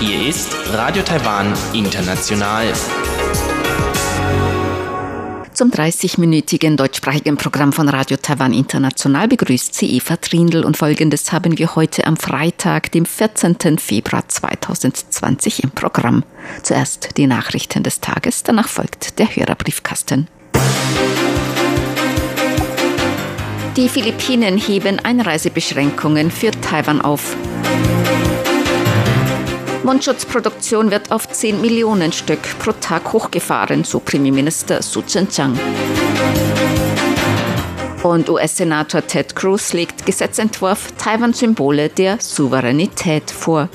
Hier ist Radio Taiwan International. Zum 30-minütigen deutschsprachigen Programm von Radio Taiwan International begrüßt sie Eva Trindl und folgendes haben wir heute am Freitag, dem 14. Februar 2020 im Programm. Zuerst die Nachrichten des Tages, danach folgt der Hörerbriefkasten. Die Philippinen heben Einreisebeschränkungen für Taiwan auf. Mundschutzproduktion wird auf 10 Millionen Stück pro Tag hochgefahren, so Premierminister Su Tseng-Chang. Und US-Senator Ted Cruz legt Gesetzentwurf Taiwan-Symbole der Souveränität vor.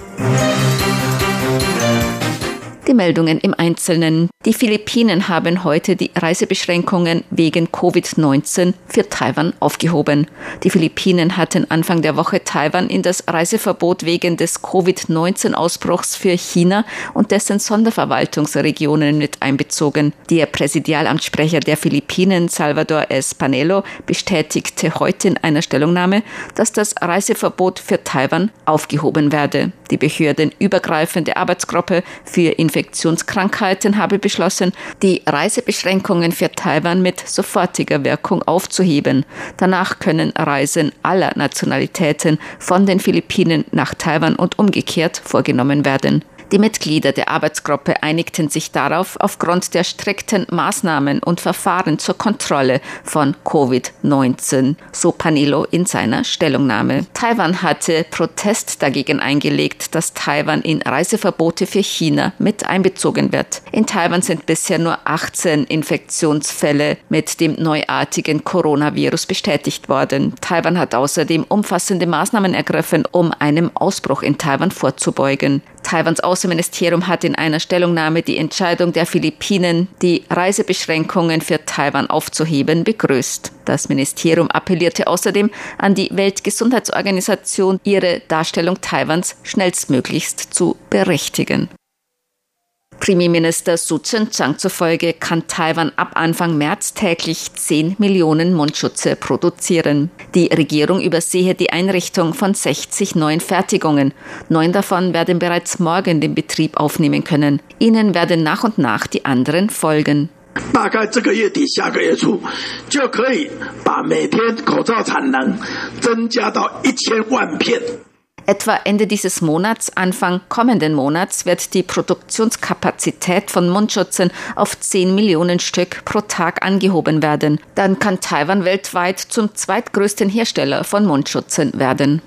Die Meldungen im Einzelnen. Die Philippinen haben heute die Reisebeschränkungen wegen Covid-19 für Taiwan aufgehoben. Die Philippinen hatten Anfang der Woche Taiwan in das Reiseverbot wegen des Covid-19-Ausbruchs für China und dessen Sonderverwaltungsregionen mit einbezogen. Der Präsidialamtssprecher der Philippinen, Salvador Espanelo, bestätigte heute in einer Stellungnahme, dass das Reiseverbot für Taiwan aufgehoben werde. Die behördenübergreifende Arbeitsgruppe für Infektionskrankheiten habe beschlossen, die Reisebeschränkungen für Taiwan mit sofortiger Wirkung aufzuheben. Danach können Reisen aller Nationalitäten von den Philippinen nach Taiwan und umgekehrt vorgenommen werden. Die Mitglieder der Arbeitsgruppe einigten sich darauf, aufgrund der strikten Maßnahmen und Verfahren zur Kontrolle von Covid-19, so Panilo in seiner Stellungnahme. Taiwan hatte Protest dagegen eingelegt, dass Taiwan in Reiseverbote für China mit einbezogen wird. In Taiwan sind bisher nur 18 Infektionsfälle mit dem neuartigen Coronavirus bestätigt worden. Taiwan hat außerdem umfassende Maßnahmen ergriffen, um einem Ausbruch in Taiwan vorzubeugen. Taiwans Außenministerium hat in einer Stellungnahme die Entscheidung der Philippinen, die Reisebeschränkungen für Taiwan aufzuheben, begrüßt. Das Ministerium appellierte außerdem an die Weltgesundheitsorganisation, ihre Darstellung Taiwans schnellstmöglichst zu berichtigen. Premierminister Su Tseng-Chang zufolge kann Taiwan ab Anfang März täglich 10 Millionen Mundschutze produzieren. Die Regierung übersehe die Einrichtung von 60 neuen Fertigungen. Neun davon werden bereits morgen den Betrieb aufnehmen können. Ihnen werden nach und nach die anderen folgen. Etwa Ende dieses Monats, Anfang kommenden Monats wird die Produktionskapazität von Mundschutzen auf 10 Millionen Stück pro Tag angehoben werden. Dann kann Taiwan weltweit zum zweitgrößten Hersteller von Mundschutzen werden.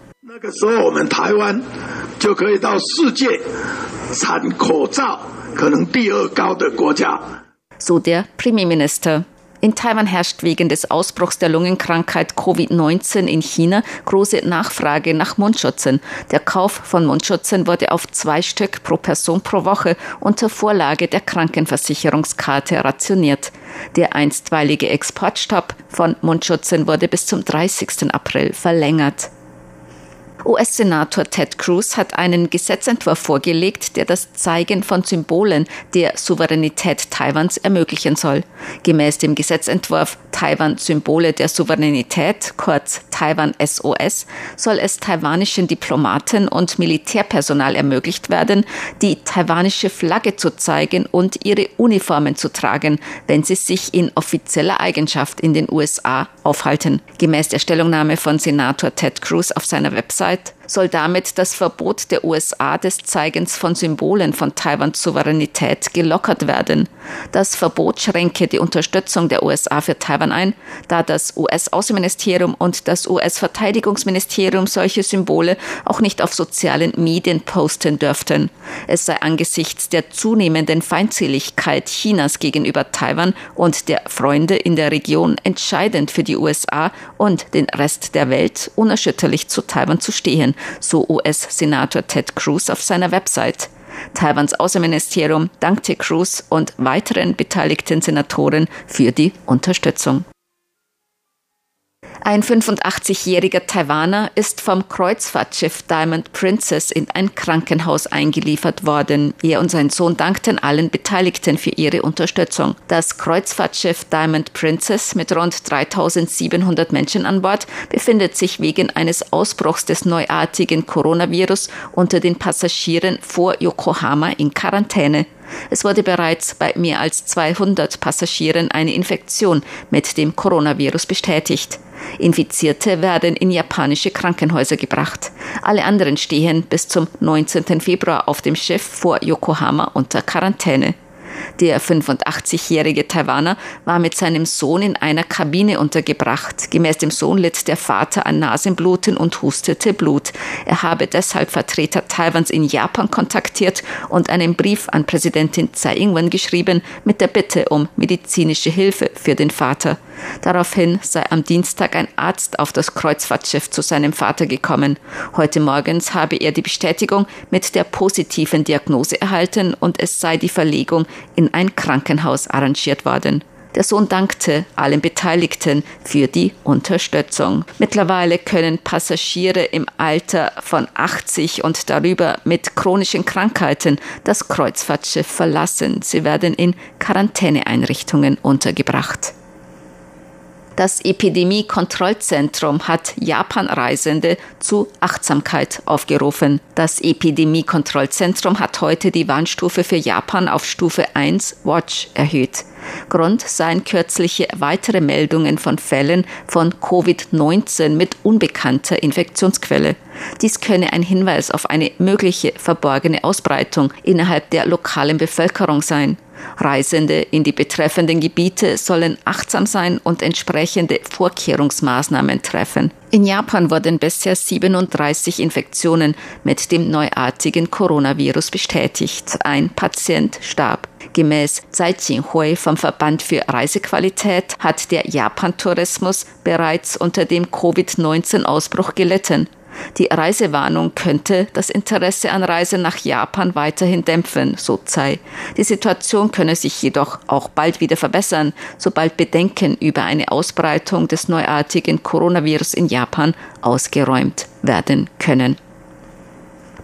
So der Premierminister. In Taiwan herrscht wegen des Ausbruchs der Lungenkrankheit Covid-19 in China große Nachfrage nach Mundschutzen. Der Kauf von Mundschutzen wurde auf zwei Stück pro Person pro Woche unter Vorlage der Krankenversicherungskarte rationiert. Der einstweilige Exportstopp von Mundschutzen wurde bis zum 30. April verlängert. US-Senator Ted Cruz hat einen Gesetzentwurf vorgelegt, der das Zeigen von Symbolen der Souveränität Taiwans ermöglichen soll. Gemäß dem Gesetzentwurf Taiwan Symbole der Souveränität, kurz Taiwan SOS, soll es taiwanischen Diplomaten und Militärpersonal ermöglicht werden, die taiwanische Flagge zu zeigen und ihre Uniformen zu tragen, wenn sie sich in offizieller Eigenschaft in den USA aufhalten. Gemäß der Stellungnahme von Senator Ted Cruz auf seiner Website soll damit das Verbot der USA des Zeigens von Symbolen von Taiwans Souveränität gelockert werden. Das Verbot schränke die Unterstützung der USA für Taiwan ein, da das US-Außenministerium und das US-Verteidigungsministerium solche Symbole auch nicht auf sozialen Medien posten dürften. Es sei angesichts der zunehmenden Feindseligkeit Chinas gegenüber Taiwan und der Freunde in der Region entscheidend für die USA und den Rest der Welt unerschütterlich zu Taiwan zu stehen so US-Senator Ted Cruz auf seiner Website. Taiwans Außenministerium dankte Cruz und weiteren beteiligten Senatoren für die Unterstützung. Ein 85-jähriger Taiwaner ist vom Kreuzfahrtschiff Diamond Princess in ein Krankenhaus eingeliefert worden. Er und sein Sohn dankten allen Beteiligten für ihre Unterstützung. Das Kreuzfahrtschiff Diamond Princess mit rund 3700 Menschen an Bord befindet sich wegen eines Ausbruchs des neuartigen Coronavirus unter den Passagieren vor Yokohama in Quarantäne. Es wurde bereits bei mehr als 200 Passagieren eine Infektion mit dem Coronavirus bestätigt. Infizierte werden in japanische Krankenhäuser gebracht. Alle anderen stehen bis zum 19. Februar auf dem Schiff vor Yokohama unter Quarantäne. Der 85-jährige Taiwaner war mit seinem Sohn in einer Kabine untergebracht. Gemäß dem Sohn litt der Vater an Nasenbluten und hustete Blut. Er habe deshalb Vertreter Taiwans in Japan kontaktiert und einen Brief an Präsidentin Tsai Ing-wen geschrieben mit der Bitte um medizinische Hilfe für den Vater. Daraufhin sei am Dienstag ein Arzt auf das Kreuzfahrtschiff zu seinem Vater gekommen. Heute morgens habe er die Bestätigung mit der positiven Diagnose erhalten und es sei die Verlegung in ein Krankenhaus arrangiert worden. Der Sohn dankte allen Beteiligten für die Unterstützung. Mittlerweile können Passagiere im Alter von 80 und darüber mit chronischen Krankheiten das Kreuzfahrtschiff verlassen. Sie werden in Quarantäneeinrichtungen untergebracht. Das Epidemie-Kontrollzentrum hat Japan-Reisende zu Achtsamkeit aufgerufen. Das Epidemie-Kontrollzentrum hat heute die Warnstufe für Japan auf Stufe 1 Watch erhöht. Grund seien kürzliche weitere Meldungen von Fällen von Covid-19 mit unbekannter Infektionsquelle. Dies könne ein Hinweis auf eine mögliche verborgene Ausbreitung innerhalb der lokalen Bevölkerung sein. Reisende in die betreffenden Gebiete sollen achtsam sein und entsprechende Vorkehrungsmaßnahmen treffen. In Japan wurden bisher 37 Infektionen mit dem neuartigen Coronavirus bestätigt. Ein Patient starb. Gemäß Tsai Jing-hui vom Verband für Reisequalität hat der Japan-Tourismus bereits unter dem Covid-19-Ausbruch gelitten. Die Reisewarnung könnte das Interesse an Reisen nach Japan weiterhin dämpfen, so Tsai. Die Situation könne sich jedoch auch bald wieder verbessern, sobald Bedenken über eine Ausbreitung des neuartigen Coronavirus in Japan ausgeräumt werden können.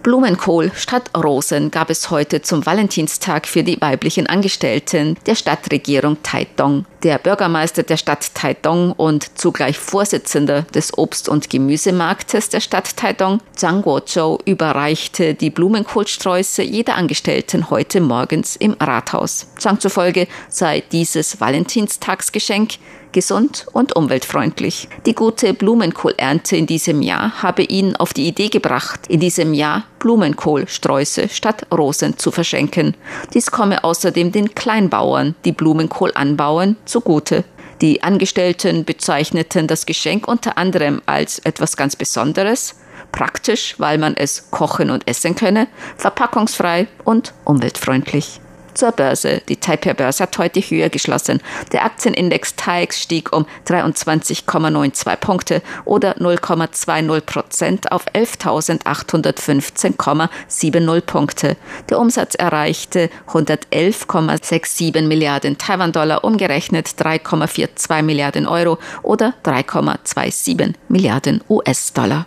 Blumenkohl statt Rosen gab es heute zum Valentinstag für die weiblichen Angestellten der Stadtregierung Taidong. Der Bürgermeister der Stadt Taidong und zugleich Vorsitzender des Obst- und Gemüsemarktes der Stadt Taidong, Zhang Guozhou, überreichte die Blumenkohlsträuße jeder Angestellten heute morgens im Rathaus. Zhang zufolge sei dieses Valentinstagsgeschenk gesund und umweltfreundlich. Die gute Blumenkohlernte in diesem Jahr habe ihn auf die Idee gebracht, in diesem Jahr Blumenkohlsträuße statt Rosen zu verschenken. Dies komme außerdem den Kleinbauern, die Blumenkohl anbauen, zugute. Die Angestellten bezeichneten das Geschenk unter anderem als etwas ganz Besonderes, praktisch, weil man es kochen und essen könne, verpackungsfrei und umweltfreundlich zur Börse. Die Taipei-Börse hat heute höher geschlossen. Der Aktienindex TAIX stieg um 23,92 Punkte oder 0,20 Prozent auf 11.815,70 Punkte. Der Umsatz erreichte 111,67 Milliarden Taiwan-Dollar, umgerechnet 3,42 Milliarden Euro oder 3,27 Milliarden US-Dollar.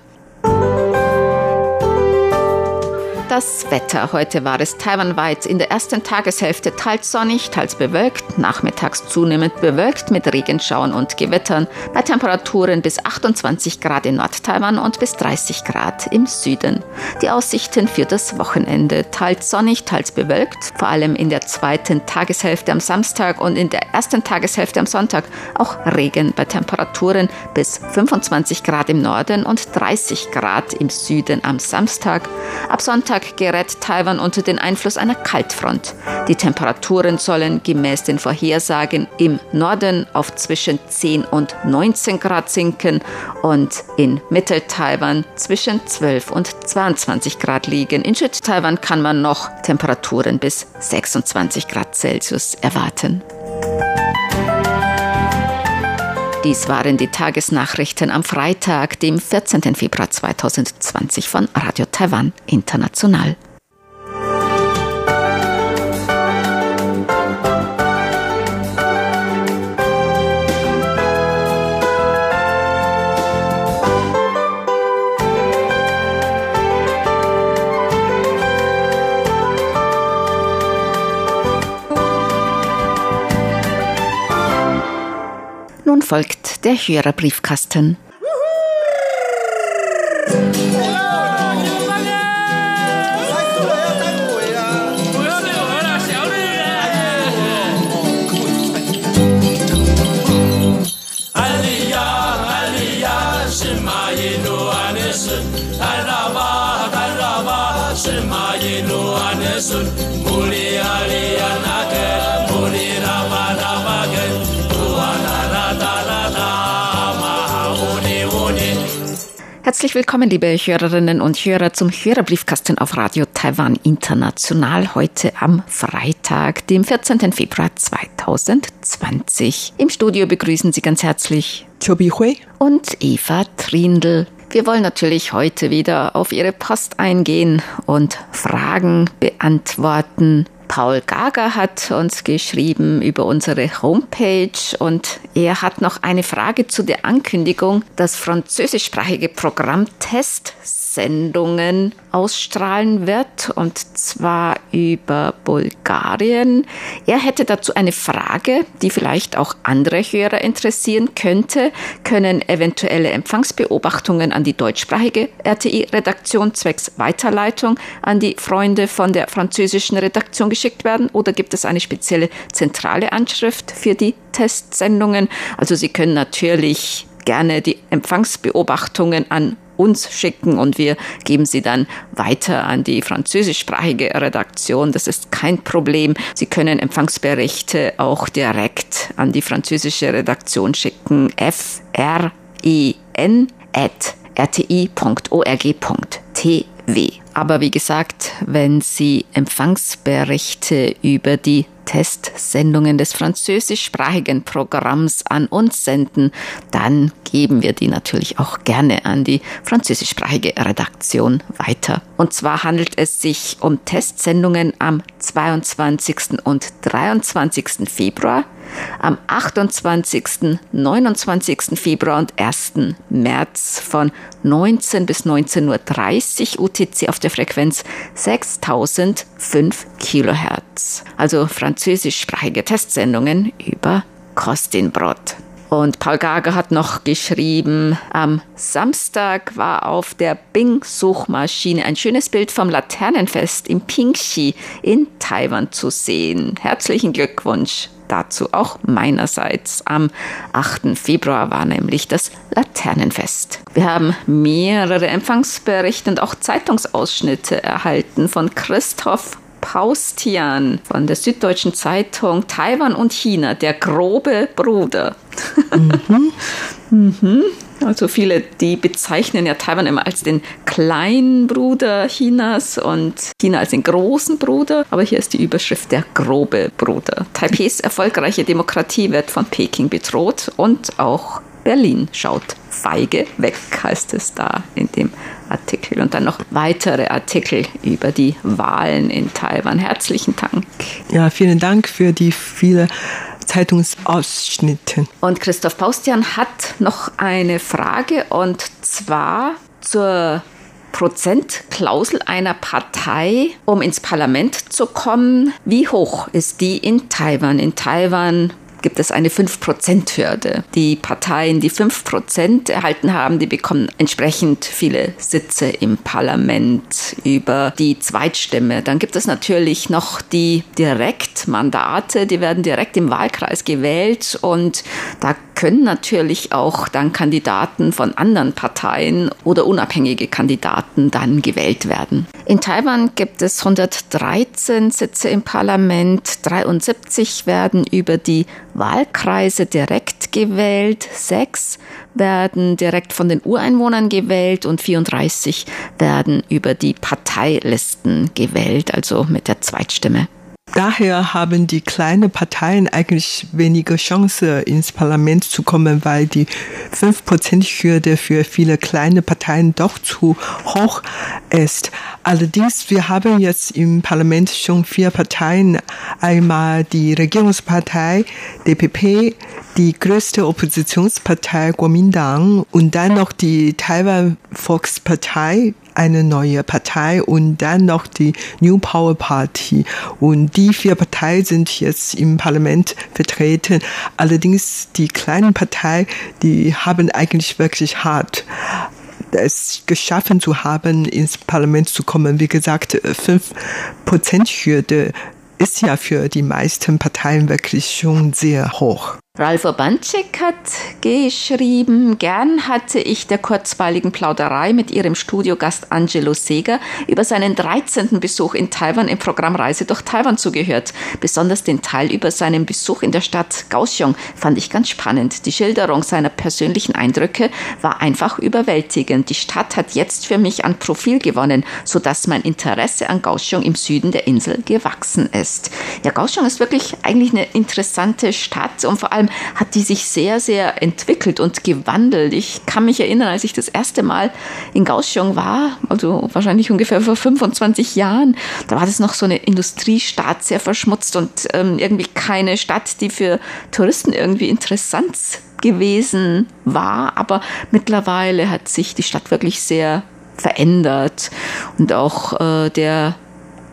Das Wetter. Heute war es taiwanweit in der ersten Tageshälfte teils sonnig, teils bewölkt, nachmittags zunehmend bewölkt mit Regenschauern und Gewittern, bei Temperaturen bis 28 Grad in Nordtaiwan und bis 30 Grad im Süden. Die Aussichten für das Wochenende. Teils sonnig, teils bewölkt, vor allem in der zweiten Tageshälfte am Samstag und in der ersten Tageshälfte am Sonntag auch Regen bei Temperaturen bis 25 Grad im Norden und 30 Grad im Süden am Samstag. Ab Sonntag Gerät Taiwan unter den Einfluss einer Kaltfront. Die Temperaturen sollen gemäß den Vorhersagen im Norden auf zwischen 10 und 19 Grad sinken und in Mittel-Taiwan zwischen 12 und 22 Grad liegen. In Süd-Taiwan kann man noch Temperaturen bis 26 Grad Celsius erwarten. Dies waren die Tagesnachrichten am Freitag, dem 14. Februar 2020 von Radio Taiwan International. Jetzt der Hörerbriefkasten. Herzlich willkommen, liebe Hörerinnen und Hörer, zum Hörerbriefkasten auf Radio Taiwan International heute am Freitag, dem 14. Februar 2020. Im Studio begrüßen Sie ganz herzlich Chobi Hui und Eva Trindl. Wir wollen natürlich heute wieder auf Ihre Post eingehen und Fragen beantworten. Paul Gager hat uns geschrieben über unsere Homepage und er hat noch eine Frage zu der Ankündigung, das französischsprachige Programm Test Sendungen ausstrahlen wird, und zwar über Bulgarien. Er hätte dazu eine Frage, die vielleicht auch andere Hörer interessieren könnte. Können eventuelle Empfangsbeobachtungen an die deutschsprachige RTI-Redaktion zwecks Weiterleitung an die Freunde von der französischen Redaktion geschickt werden? Oder gibt es eine spezielle zentrale Anschrift für die Testsendungen? Also Sie können natürlich gerne die Empfangsbeobachtungen an uns schicken und wir geben sie dann weiter an die französischsprachige Redaktion. Das ist kein Problem. Sie können Empfangsberichte auch direkt an die französische Redaktion schicken. F R E N at rti.org.tw. Aber wie gesagt, wenn Sie Empfangsberichte über die Testsendungen des französischsprachigen Programms an uns senden, dann geben wir die natürlich auch gerne an die französischsprachige Redaktion weiter. Und zwar handelt es sich um Testsendungen am 22. und 23. Februar am 28., 29. Februar und 1. März von 19 bis 19.30 Uhr UTC auf der Frequenz 6005 Kilohertz. Also französischsprachige Testsendungen über Kostinbrot. Und Paul Gager hat noch geschrieben, am Samstag war auf der Bing-Suchmaschine ein schönes Bild vom Laternenfest im Pingxi in Taiwan zu sehen. Herzlichen Glückwunsch dazu auch meinerseits. Am 8. Februar war nämlich das Laternenfest. Wir haben mehrere Empfangsberichte und auch Zeitungsausschnitte erhalten von Christoph Paustian von der Süddeutschen Zeitung Taiwan und China, der grobe Bruder. Mhm. mhm. Also viele, die bezeichnen ja Taiwan immer als den kleinen Bruder Chinas und China als den großen Bruder. Aber hier ist die Überschrift der grobe Bruder. Taipehs erfolgreiche Demokratie wird von Peking bedroht und auch Berlin schaut feige weg, heißt es da in dem Artikel. Und dann noch weitere Artikel über die Wahlen in Taiwan. Herzlichen Dank. Ja, vielen Dank für die viele Zeitungsausschnitte. Und Christoph Paustian hat noch eine Frage und zwar zur Prozentklausel einer Partei, um ins Parlament zu kommen. Wie hoch ist die in Taiwan? In Taiwan gibt es eine 5%-Hürde. Die Parteien, die 5% erhalten haben, die bekommen entsprechend viele Sitze im Parlament über die Zweitstimme. Dann gibt es natürlich noch die Direktmandate, die werden direkt im Wahlkreis gewählt und da können natürlich auch dann Kandidaten von anderen Parteien oder unabhängige Kandidaten dann gewählt werden. In Taiwan gibt es 113 Sitze im Parlament, 73 werden über die Wahlkreise direkt gewählt, sechs werden direkt von den Ureinwohnern gewählt und 34 werden über die Parteilisten gewählt, also mit der Zweitstimme. Daher haben die kleinen Parteien eigentlich weniger Chance, ins Parlament zu kommen, weil die 5%-Hürde für viele kleine Parteien doch zu hoch ist. Allerdings, wir haben jetzt im Parlament schon vier Parteien. Einmal die Regierungspartei, DPP, die größte Oppositionspartei Kuomintang und dann noch die Taiwan Volkspartei, eine neue Partei und dann noch die New Power Party. Und die vier Parteien sind jetzt im Parlament vertreten. Allerdings die kleinen Parteien, die haben eigentlich wirklich hart es geschaffen zu haben, ins Parlament zu kommen. Wie gesagt, fünf Prozent Hürde ist ja für die meisten Parteien wirklich schon sehr hoch. Ralf Urbanczyk hat geschrieben, gern hatte ich der kurzweiligen Plauderei mit ihrem Studiogast Angelo Seger über seinen 13. Besuch in Taiwan im Programm Reise durch Taiwan zugehört. Besonders den Teil über seinen Besuch in der Stadt Kaohsiung fand ich ganz spannend. Die Schilderung seiner persönlichen Eindrücke war einfach überwältigend. Die Stadt hat jetzt für mich an Profil gewonnen, sodass mein Interesse an Kaohsiung im Süden der Insel gewachsen ist. Ja, Kaohsiung ist wirklich eigentlich eine interessante Stadt und vor allem allem hat die sich sehr, sehr entwickelt und gewandelt. Ich kann mich erinnern, als ich das erste Mal in Kaohsiung war, also wahrscheinlich ungefähr vor 25 Jahren, da war das noch so eine Industriestadt, sehr verschmutzt und ähm, irgendwie keine Stadt, die für Touristen irgendwie interessant gewesen war. Aber mittlerweile hat sich die Stadt wirklich sehr verändert und auch äh, der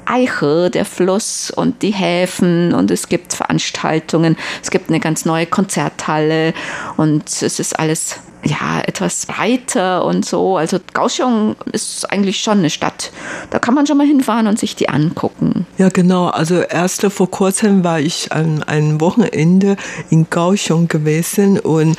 Eiche, der Fluss und die Häfen und es gibt Veranstaltungen, es gibt eine ganz neue Konzerthalle und es ist alles ja, etwas breiter und so. Also Kaohsiung ist eigentlich schon eine Stadt. Da kann man schon mal hinfahren und sich die angucken. Ja, genau. Also erst vor kurzem war ich an einem Wochenende in Kaohsiung gewesen und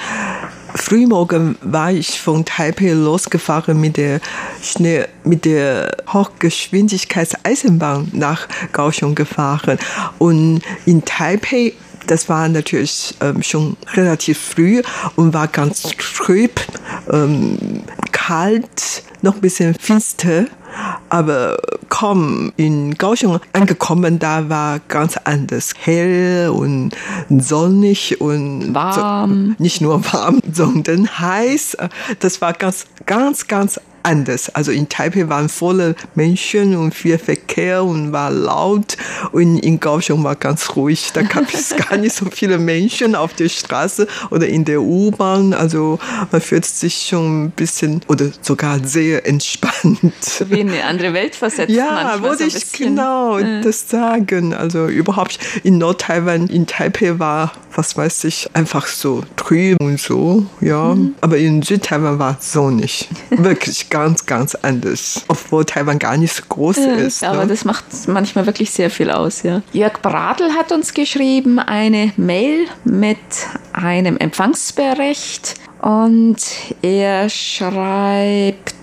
Frühmorgen war ich von Taipei losgefahren mit der Schnee, mit der Hochgeschwindigkeitseisenbahn nach Kaohsiung gefahren. Und in Taipei das war natürlich ähm, schon relativ früh und war ganz trüb, ähm, kalt, noch ein bisschen finster. Aber kaum in Kaohsiung angekommen, da war ganz anders. Hell und sonnig und warm. So, nicht nur warm, sondern heiß. Das war ganz, ganz, ganz anders. Also in Taipei waren volle Menschen und viel Verkehr und war laut und in Kaohsiung war ganz ruhig. Da gab es gar nicht so viele Menschen auf der Straße oder in der U-Bahn. Also man fühlt sich schon ein bisschen oder sogar sehr entspannt. So wie in eine andere Welt versetzt. Ja, wollte so ich genau äh. das sagen. Also überhaupt in Nord-Taiwan, in Taipei war, was weiß ich, einfach so trüb und so. Ja, mhm. aber in Südtaiwan war es so nicht. Wirklich ganz, ganz anders. Obwohl Taiwan gar nicht so groß ja, ist. Aber ne? das macht manchmal wirklich sehr viel aus, ja. Jörg Bradl hat uns geschrieben, eine Mail mit einem Empfangsbericht und er schreibt,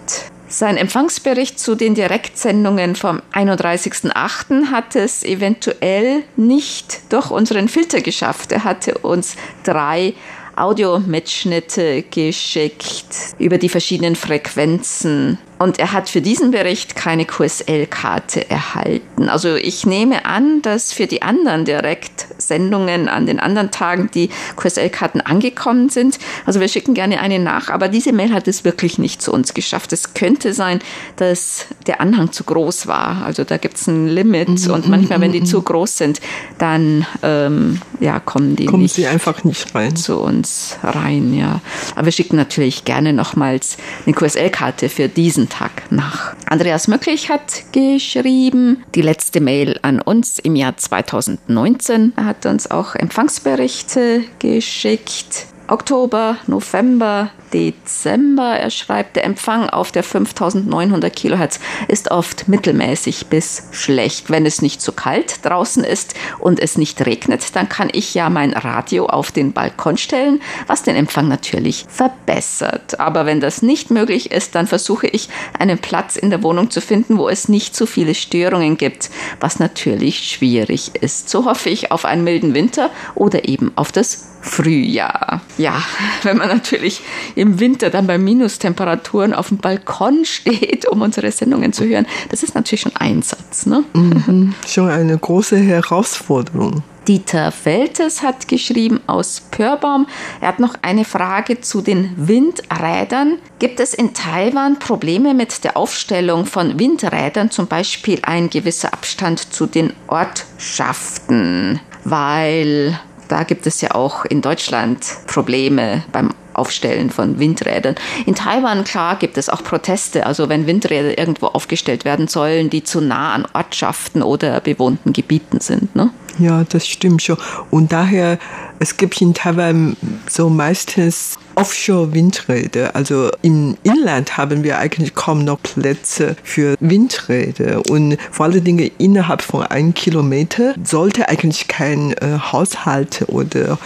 sein Empfangsbericht zu den Direktsendungen vom 31.08. hat es eventuell nicht durch unseren Filter geschafft. Er hatte uns drei Audiomitschnitte geschickt über die verschiedenen Frequenzen und er hat für diesen Bericht keine QSL-Karte erhalten. Also ich nehme an, dass für die anderen Direktsendungen an den anderen Tagen die QSL-Karten angekommen sind. Also wir schicken gerne eine nach, aber diese Mail hat es wirklich nicht zu uns geschafft. Es könnte sein, dass der Anhang zu groß war. Also da gibt es ein Limit mhm, und manchmal, wenn die mhm, zu mhm. groß sind, dann ähm, ja, kommen die kommen nicht sie einfach nicht rein. zu uns rein. Ja. Aber wir schicken natürlich gerne nochmals eine QSL-Karte für diesen Tag nach. Andreas Möcklich hat geschrieben, die letzte Mail an uns im Jahr 2019. Er hat uns auch Empfangsberichte geschickt. Oktober, November, Dezember. Er schreibt, der Empfang auf der 5900 Kilohertz ist oft mittelmäßig bis schlecht. Wenn es nicht zu kalt draußen ist und es nicht regnet, dann kann ich ja mein Radio auf den Balkon stellen, was den Empfang natürlich verbessert. Aber wenn das nicht möglich ist, dann versuche ich einen Platz in der Wohnung zu finden, wo es nicht zu viele Störungen gibt, was natürlich schwierig ist. So hoffe ich auf einen milden Winter oder eben auf das Frühjahr. Ja, wenn man natürlich im Winter dann bei Minustemperaturen auf dem Balkon steht, um unsere Sendungen zu hören, das ist natürlich schon Einsatz. Ne? Mhm, schon eine große Herausforderung. Dieter Feltes hat geschrieben aus Pörbaum. Er hat noch eine Frage zu den Windrädern. Gibt es in Taiwan Probleme mit der Aufstellung von Windrädern, zum Beispiel ein gewisser Abstand zu den Ortschaften? Weil da gibt es ja auch in Deutschland Probleme beim Aufstellen von Windrädern. In Taiwan, klar, gibt es auch Proteste. Also wenn Windräder irgendwo aufgestellt werden sollen, die zu nah an Ortschaften oder bewohnten Gebieten sind. Ne? Ja, das stimmt schon. Und daher, es gibt in Taiwan so meistens Offshore-Windräder. Also im Inland haben wir eigentlich kaum noch Plätze für Windräder. Und vor allen Dingen innerhalb von einem Kilometer sollte eigentlich kein äh, Haushalt oder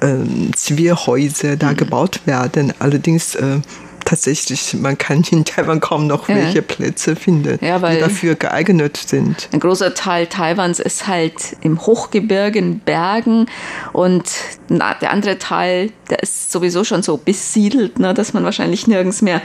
äh, Zivilhäuser da mhm. gebaut werden. Allerdings äh, tatsächlich, man kann in Taiwan kaum noch welche Plätze finden, ja, die dafür geeignet sind. Ein großer Teil Taiwans ist halt im Hochgebirge, in Bergen und der andere Teil, der ist sowieso schon so besiedelt, ne, dass man wahrscheinlich nirgends mehr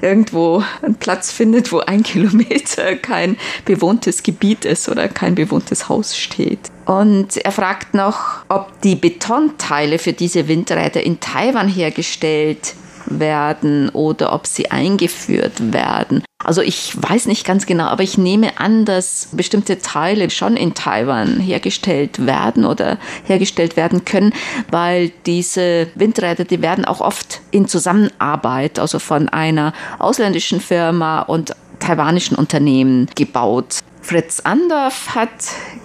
irgendwo einen Platz findet, wo ein Kilometer kein bewohntes Gebiet ist oder kein bewohntes Haus steht. Und er fragt noch, ob die Betonteile für diese Windräder in Taiwan hergestellt werden oder ob sie eingeführt werden. Also ich weiß nicht ganz genau, aber ich nehme an, dass bestimmte Teile schon in Taiwan hergestellt werden oder hergestellt werden können, weil diese Windräder, die werden auch oft in Zusammenarbeit, also von einer ausländischen Firma und taiwanischen Unternehmen gebaut. Fritz Andorf hat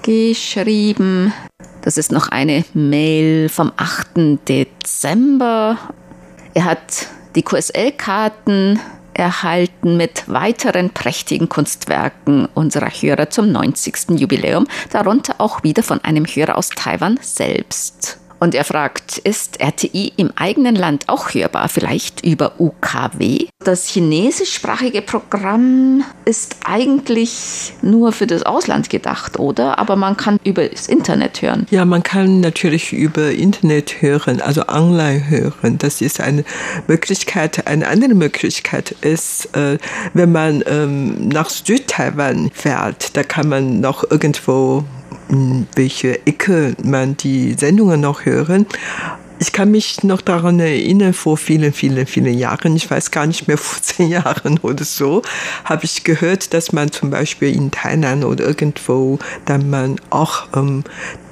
geschrieben, das ist noch eine Mail vom 8. Dezember er hat die QSL-Karten erhalten mit weiteren prächtigen Kunstwerken unserer Hörer zum 90. Jubiläum, darunter auch wieder von einem Hörer aus Taiwan selbst. Und er fragt, ist RTI im eigenen Land auch hörbar, vielleicht über UKW? Das chinesischsprachige Programm ist eigentlich nur für das Ausland gedacht, oder? Aber man kann über das Internet hören. Ja, man kann natürlich über Internet hören, also online hören. Das ist eine Möglichkeit. Eine andere Möglichkeit ist, äh, wenn man ähm, nach Südtaiwan fährt, da kann man noch irgendwo welche Ecke man die Sendungen noch hören. Ich kann mich noch daran erinnern, vor vielen, vielen, vielen Jahren, ich weiß gar nicht mehr, vor zehn Jahren oder so, habe ich gehört, dass man zum Beispiel in Thailand oder irgendwo, dann man auch ähm,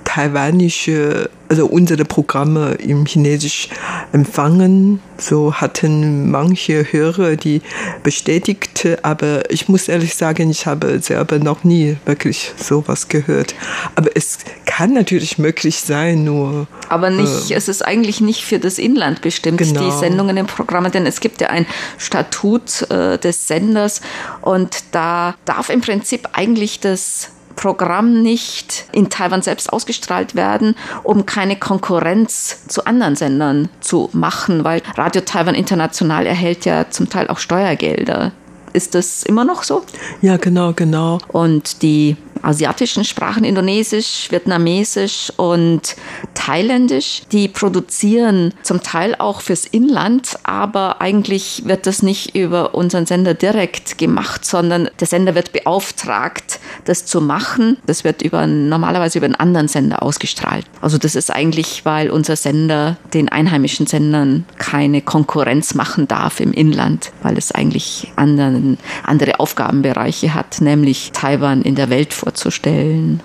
taiwanische also unsere Programme im Chinesisch empfangen. So hatten manche Hörer die bestätigt, aber ich muss ehrlich sagen, ich habe selber noch nie wirklich sowas gehört. Aber es kann natürlich möglich sein, nur. Aber nicht, äh, es ist eigentlich nicht für das Inland bestimmt, genau. die Sendungen im Programm, denn es gibt ja ein Statut äh, des Senders und da darf im Prinzip eigentlich das Programm nicht in Taiwan selbst ausgestrahlt werden, um keine Konkurrenz zu anderen Sendern zu machen, weil Radio Taiwan International erhält ja zum Teil auch Steuergelder. Ist das immer noch so? Ja, genau, genau. Und die asiatischen Sprachen, Indonesisch, Vietnamesisch und Thailändisch. Die produzieren zum Teil auch fürs Inland, aber eigentlich wird das nicht über unseren Sender direkt gemacht, sondern der Sender wird beauftragt, das zu machen. Das wird über, normalerweise über einen anderen Sender ausgestrahlt. Also das ist eigentlich, weil unser Sender den einheimischen Sendern keine Konkurrenz machen darf im Inland, weil es eigentlich anderen, andere Aufgabenbereiche hat, nämlich Taiwan in der Welt vorzustellen.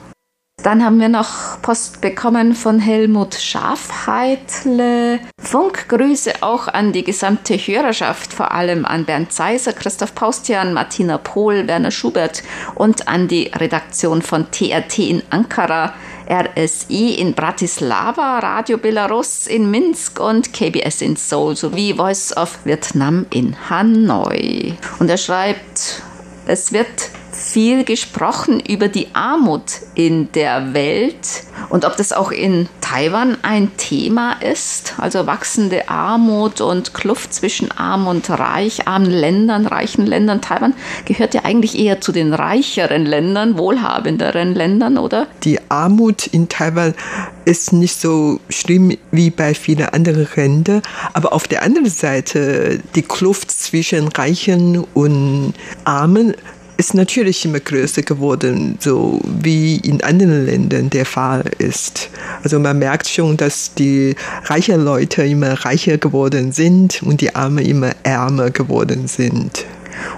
Dann haben wir noch Post bekommen von Helmut Schafheitle. Funkgrüße auch an die gesamte Hörerschaft, vor allem an Bernd Seiser, Christoph Paustian, Martina Pohl, Werner Schubert und an die Redaktion von TRT in Ankara, RSI in Bratislava, Radio Belarus in Minsk und KBS in Seoul sowie Voice of Vietnam in Hanoi. Und er schreibt, es wird viel gesprochen über die Armut in der Welt und ob das auch in Taiwan ein Thema ist, also wachsende Armut und Kluft zwischen arm und reich, armen Ländern, reichen Ländern. Taiwan gehört ja eigentlich eher zu den reicheren Ländern, wohlhabenderen Ländern, oder? Die Armut in Taiwan ist nicht so schlimm wie bei vielen anderen Ländern, aber auf der anderen Seite die Kluft zwischen Reichen und Armen ist natürlich immer größer geworden, so wie in anderen Ländern der Fall ist. Also man merkt schon, dass die reichen Leute immer reicher geworden sind und die Armen immer ärmer geworden sind.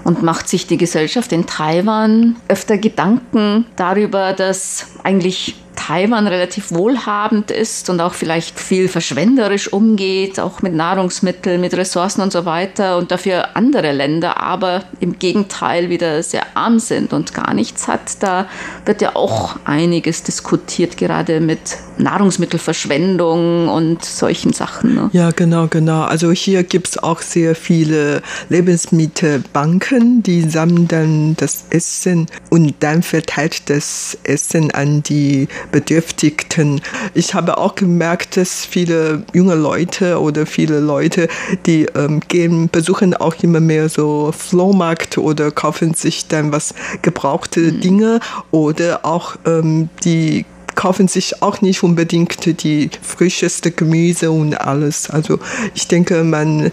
Und macht sich die Gesellschaft in Taiwan öfter Gedanken darüber, dass eigentlich Taiwan relativ wohlhabend ist und auch vielleicht viel verschwenderisch umgeht, auch mit Nahrungsmitteln, mit Ressourcen und so weiter und dafür andere Länder aber im Gegenteil wieder sehr arm sind und gar nichts hat, da wird ja auch einiges diskutiert, gerade mit Nahrungsmittelverschwendung und solchen Sachen. Ne? Ja, genau, genau. Also hier gibt es auch sehr viele Lebensmittelbanken, die sammeln dann das Essen und dann verteilt das Essen an die Bedürftigten. Ich habe auch gemerkt, dass viele junge Leute oder viele Leute, die ähm, gehen, besuchen auch immer mehr so Flohmarkt oder kaufen sich dann was gebrauchte mhm. Dinge oder auch ähm, die kaufen sich auch nicht unbedingt die frischeste Gemüse und alles. Also ich denke, man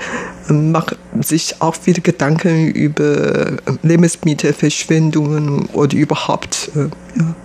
macht sich auch viele Gedanken über Lebensmittelverschwendungen oder überhaupt äh,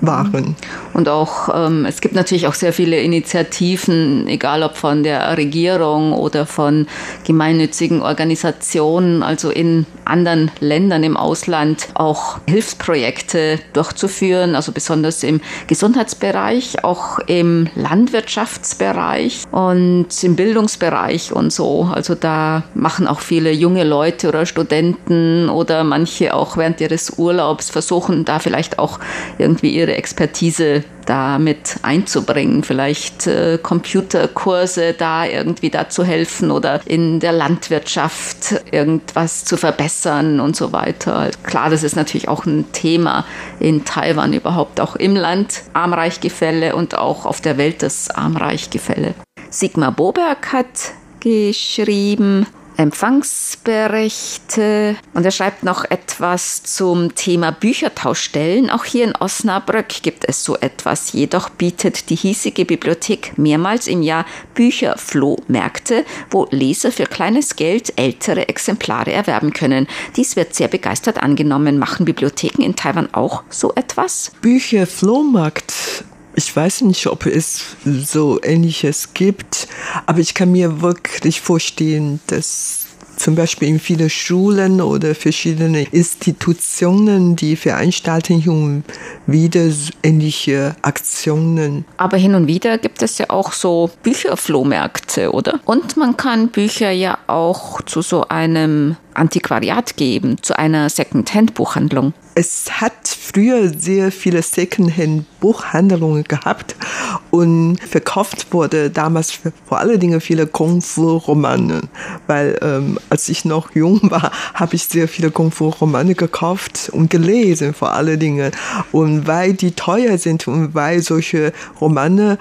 Waren. Und auch, ähm, es gibt natürlich auch sehr viele Initiativen, egal ob von der Regierung oder von gemeinnützigen Organisationen, also in anderen Ländern im Ausland auch Hilfsprojekte durchzuführen, also besonders im Gesundheitsbereich, auch im Landwirtschaftsbereich und im Bildungsbereich und so. Also da machen auch viele junge Leute oder Studenten oder manche auch während ihres Urlaubs versuchen, da vielleicht auch irgendwie ihre Expertise damit einzubringen, vielleicht äh, Computerkurse da irgendwie dazu helfen oder in der Landwirtschaft irgendwas zu verbessern und so weiter. Klar, das ist natürlich auch ein Thema in Taiwan überhaupt, auch im Land Armreichgefälle und auch auf der Welt das Armreichgefälle. Sigmar Boberg hat geschrieben, Empfangsberichte und er schreibt noch etwas zum Thema Büchertauschstellen. Auch hier in Osnabrück gibt es so etwas. Jedoch bietet die hiesige Bibliothek mehrmals im Jahr Bücherflohmärkte, wo Leser für kleines Geld ältere Exemplare erwerben können. Dies wird sehr begeistert angenommen. Machen Bibliotheken in Taiwan auch so etwas? Bücherflohmarkt ich weiß nicht, ob es so ähnliches gibt, aber ich kann mir wirklich vorstellen, dass zum Beispiel in vielen Schulen oder verschiedene Institutionen, die veranstalten hin wieder ähnliche Aktionen. Aber hin und wieder gibt es ja auch so Bücherflohmärkte, oder? Und man kann Bücher ja auch zu so einem Antiquariat geben, zu einer Second-Hand-Buchhandlung. Es hat früher sehr viele Second-Hand-Buchhandlungen gehabt und verkauft wurde damals vor allen Dingen viele Kung-Fu-Romane, weil ähm, als ich noch jung war, habe ich sehr viele Kung-Fu-Romane gekauft und gelesen vor allen Dingen. Und weil die teuer sind und weil solche Romane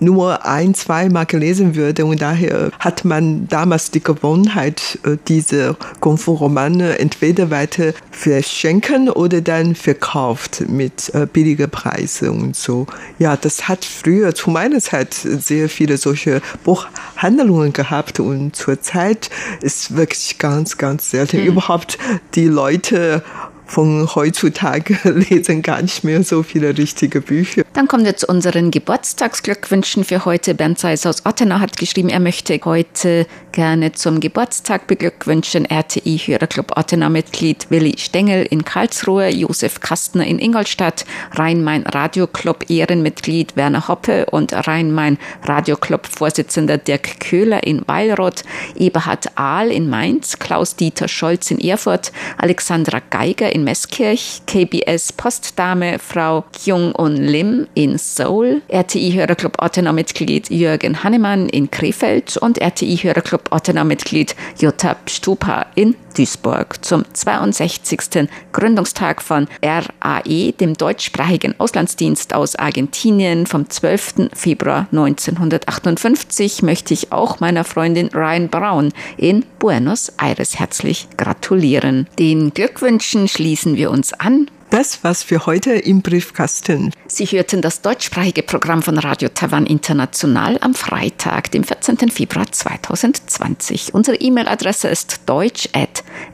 nur ein, zwei Mal gelesen würde und daher hat man damals die Gewohnheit, äh, diese Kung-Fu-Romane entweder weiter verschenken oder dann verkauft mit äh, billiger Preise und so. Ja, das hat früher zu meiner Zeit sehr viele solche Buchhandlungen gehabt und zurzeit ist wirklich ganz, ganz selten. Hm. Überhaupt die Leute von heutzutage lesen gar nicht mehr so viele richtige Bücher. Dann kommen wir zu unseren Geburtstagsglückwünschen für heute. Bernd Seis aus Ottenau hat geschrieben, er möchte heute gerne zum Geburtstag beglückwünschen RTI-Hörerclub Ottenau-Mitglied Willi Stengel in Karlsruhe, Josef Kastner in Ingolstadt, Rhein-Main-Radio-Club Ehrenmitglied Werner Hoppe und Rhein-Main-Radio-Club-Vorsitzender Dirk Köhler in Weilroth, Eberhard Ahl in Mainz, Klaus-Dieter Scholz in Erfurt, Alexandra Geiger in Meßkirch, KBS Postdame Frau Kyung-Un Lim in Seoul, RTI-Hörerclub Ottenau-Mitglied Jürgen Hannemann in Krefeld und RTI-Hörerclub Ottenau-Mitglied Jutta Stupa in Duisburg zum 62. Gründungstag von RAE, dem deutschsprachigen Auslandsdienst aus Argentinien vom 12. Februar 1958, möchte ich auch meiner Freundin Ryan Brown in Buenos Aires herzlich gratulieren. Den Glückwünschen schließen wir uns an das war's für heute im Briefkasten. Sie hörten das deutschsprachige Programm von Radio Taiwan International am Freitag, dem 14. Februar 2020. Unsere E-Mail-Adresse ist deutsch@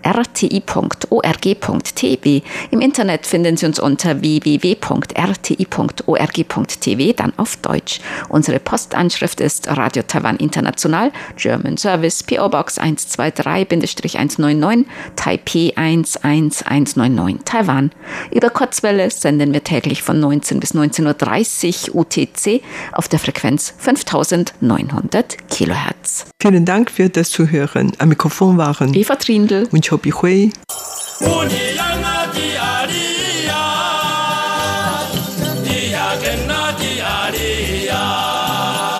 rti.org.tv. Im Internet finden Sie uns unter www.rti.org.tv, dann auf Deutsch. Unsere Postanschrift ist Radio Taiwan International, German Service, PO Box 123-199, Taipei 11199, Taiwan. Über Kurzwelle senden wir täglich von 19 bis 19.30 Uhr UTC auf der Frequenz 5900 Kilohertz. Vielen Dank für das Zuhören. Am Mikrofon waren Eva Trindl und Chobi Hui.